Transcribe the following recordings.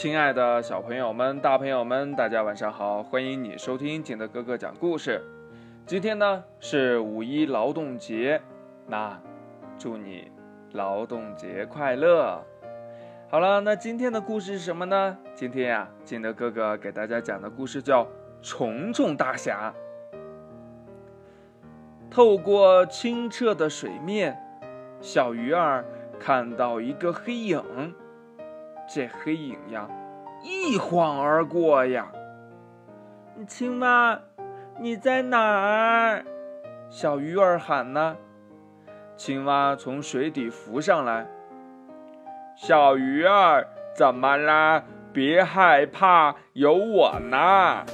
亲爱的小朋友们、大朋友们，大家晚上好！欢迎你收听景德哥哥讲故事。今天呢是五一劳动节，那祝你劳动节快乐！好了，那今天的故事是什么呢？今天呀，景德哥哥给大家讲的故事叫《虫虫大侠》。透过清澈的水面，小鱼儿看到一个黑影。这黑影呀，一晃而过呀。青蛙，你在哪儿？小鱼儿喊呢。青蛙从水底浮上来。小鱼儿，怎么啦？别害怕，有我呢。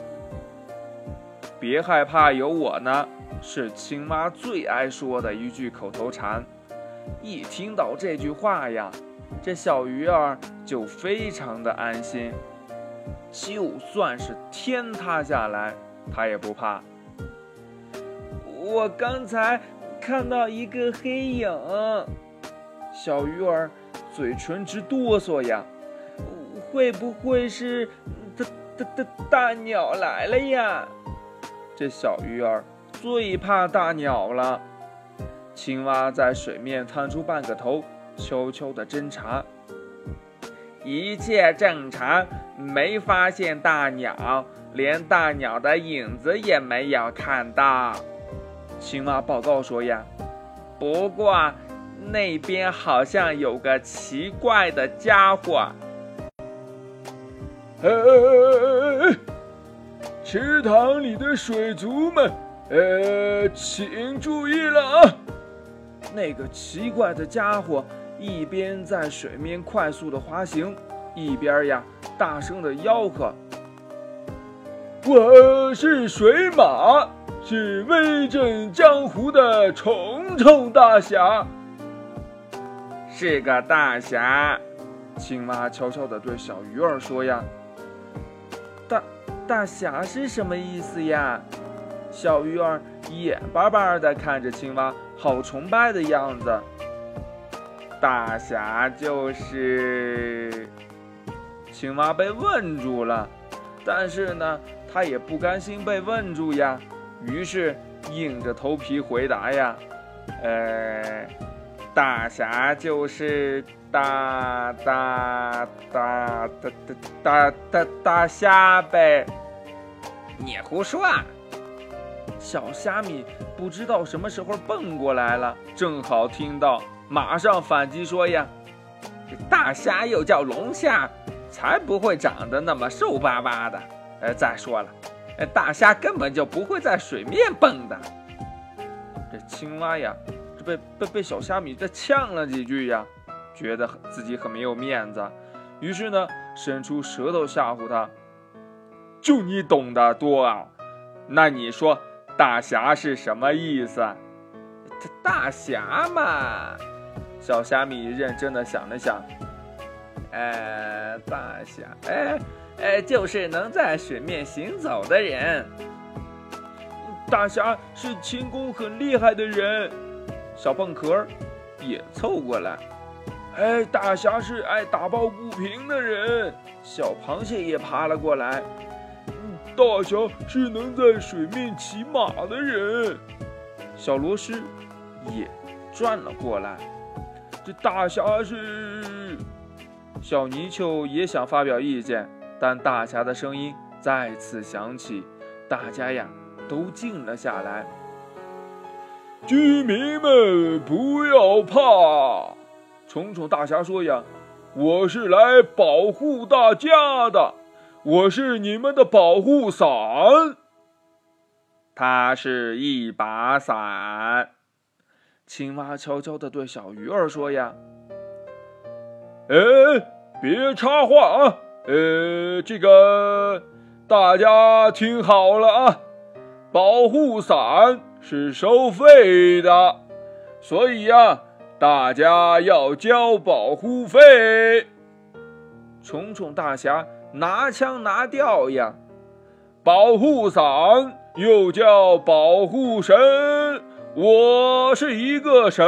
别害怕，有我呢，是青蛙最爱说的一句口头禅。一听到这句话呀。这小鱼儿就非常的安心，就算是天塌下来，它也不怕。我刚才看到一个黑影，小鱼儿嘴唇直哆嗦呀，会不会是大大大大鸟来了呀？这小鱼儿最怕大鸟了。青蛙在水面探出半个头。悄悄的侦查，一切正常，没发现大鸟，连大鸟的影子也没有看到。青蛙报告说呀，不过那边好像有个奇怪的家伙。哎哎哎哎哎！池塘里的水族们，呃，请注意了啊！那个奇怪的家伙。一边在水面快速的滑行，一边呀大声的吆喝：“我是水马，是威震江湖的虫虫大侠。”是个大侠，青蛙悄悄的对小鱼儿说：“呀，大大侠是什么意思呀？”小鱼儿眼巴巴的看着青蛙，好崇拜的样子。大侠就是青蛙被问住了，但是呢，他也不甘心被问住呀，于是硬着头皮回答呀：“呃，大侠就是大大大大大大大虾呗。”你胡说！啊小虾米不知道什么时候蹦过来了，正好听到。马上反击说呀：“这大虾又叫龙虾，才不会长得那么瘦巴巴的。呃，再说了，大虾根本就不会在水面蹦的。”这青蛙呀，这被被被小虾米这呛了几句呀，觉得自己很没有面子，于是呢，伸出舌头吓唬他：“就你懂得多啊？那你说大侠是什么意思？这大侠嘛。”小虾米认真的想了想，哎，大侠，哎，哎，就是能在水面行走的人。大侠是轻功很厉害的人。小蚌壳也凑过来，哎，大侠是爱打抱不平的人。小螃蟹也爬了过来，大侠是能在水面骑马的人。小螺丝也转了过来。这大侠是小泥鳅也想发表意见，但大侠的声音再次响起，大家呀都静了下来。居民们不要怕，虫虫大侠说呀：“我是来保护大家的，我是你们的保护伞。”它是一把伞。青蛙悄悄地对小鱼儿说：“呀，哎，别插话啊！呃，这个大家听好了啊，保护伞是收费的，所以呀，大家要交保护费。”虫虫大侠拿腔拿调呀，保护伞又叫保护神。我是一个神，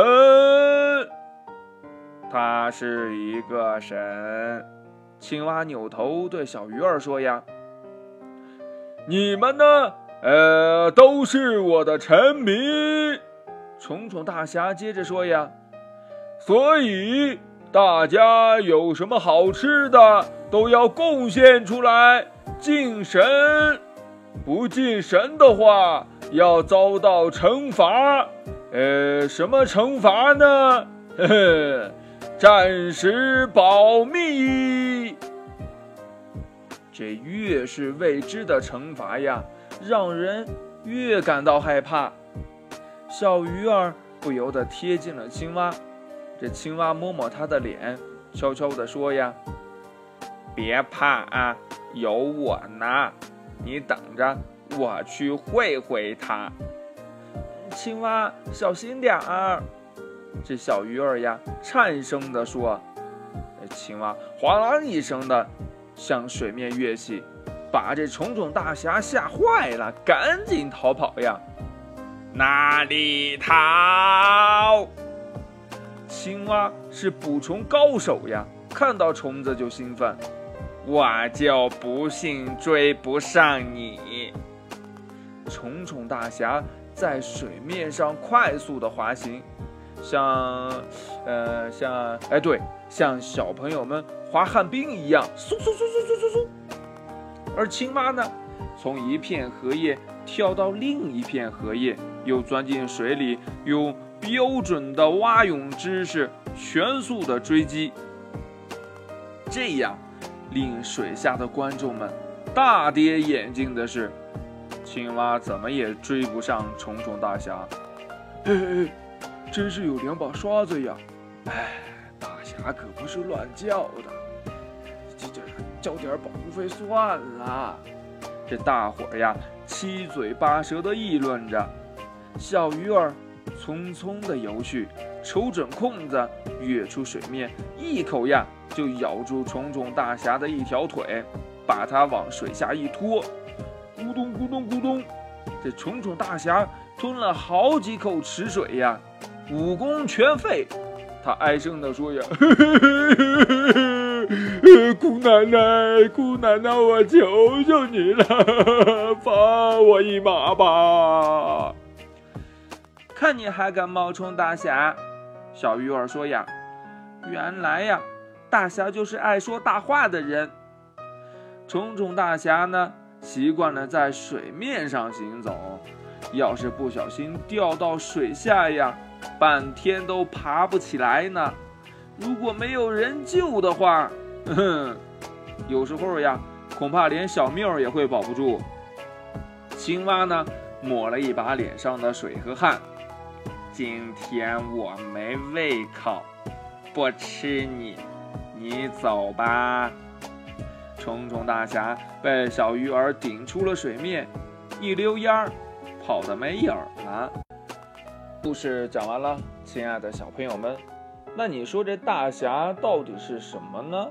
他是一个神。青蛙扭头对小鱼儿说：“呀，你们呢？呃，都是我的臣民。”虫虫大侠接着说：“呀，所以大家有什么好吃的，都要贡献出来敬神。不敬神的话，要遭到惩罚。呃，什么惩罚呢？呵呵。”暂时保密。这越是未知的惩罚呀，让人越感到害怕。小鱼儿不由得贴近了青蛙，这青蛙摸摸它的脸，悄悄地说：“呀，别怕啊，有我呢，你等着，我去会会它。”青蛙，小心点儿。这小鱼儿呀，颤声地说：“青蛙哗啦一声的向水面跃起，把这虫虫大侠吓坏了，赶紧逃跑呀！哪里逃？青蛙是捕虫高手呀，看到虫子就兴奋。我就不信追不上你！虫虫大侠在水面上快速的滑行。”像，呃，像，哎，对，像小朋友们滑旱冰一样，嗖嗖嗖嗖嗖嗖嗖。而青蛙呢，从一片荷叶跳到另一片荷叶，又钻进水里，用标准的蛙泳姿势全速的追击。这样，令水下的观众们大跌眼镜的是，青蛙怎么也追不上虫虫大侠。嘿嘿。真是有两把刷子呀！哎，大侠可不是乱叫的，这这交点保护费算了。这大伙儿呀，七嘴八舌的议论着。小鱼儿匆匆的游去，瞅准空子跃出水面，一口呀就咬住虫虫大侠的一条腿，把他往水下一拖，咕咚咕咚咕咚，这虫虫大侠吞了好几口池水呀。武功全废，他哀声地说：“呀，姑奶奶，姑奶奶，我求求你了，放我一马吧！”看你还敢冒充大侠！小鱼儿说：“呀，原来呀，大侠就是爱说大话的人。虫虫大侠呢，习惯了在水面上行走，要是不小心掉到水下呀。”半天都爬不起来呢，如果没有人救的话，哼，有时候呀，恐怕连小命也会保不住。青蛙呢，抹了一把脸上的水和汗，今天我没胃口，不吃你，你走吧。虫虫大侠被小鱼儿顶出了水面，一溜烟儿跑得没影儿了。故事讲完了，亲爱的小朋友们，那你说这大侠到底是什么呢？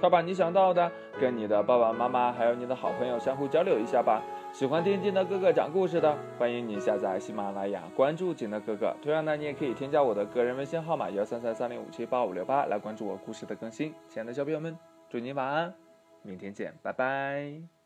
快把你想到的跟你的爸爸妈妈还有你的好朋友相互交流一下吧。喜欢听金德哥哥讲故事的，欢迎你下载喜马拉雅，关注金德哥哥。同样呢，你也可以添加我的个人微信号码幺三三三零五七八五六八来关注我故事的更新。亲爱的小朋友们，祝你晚安，明天见，拜拜。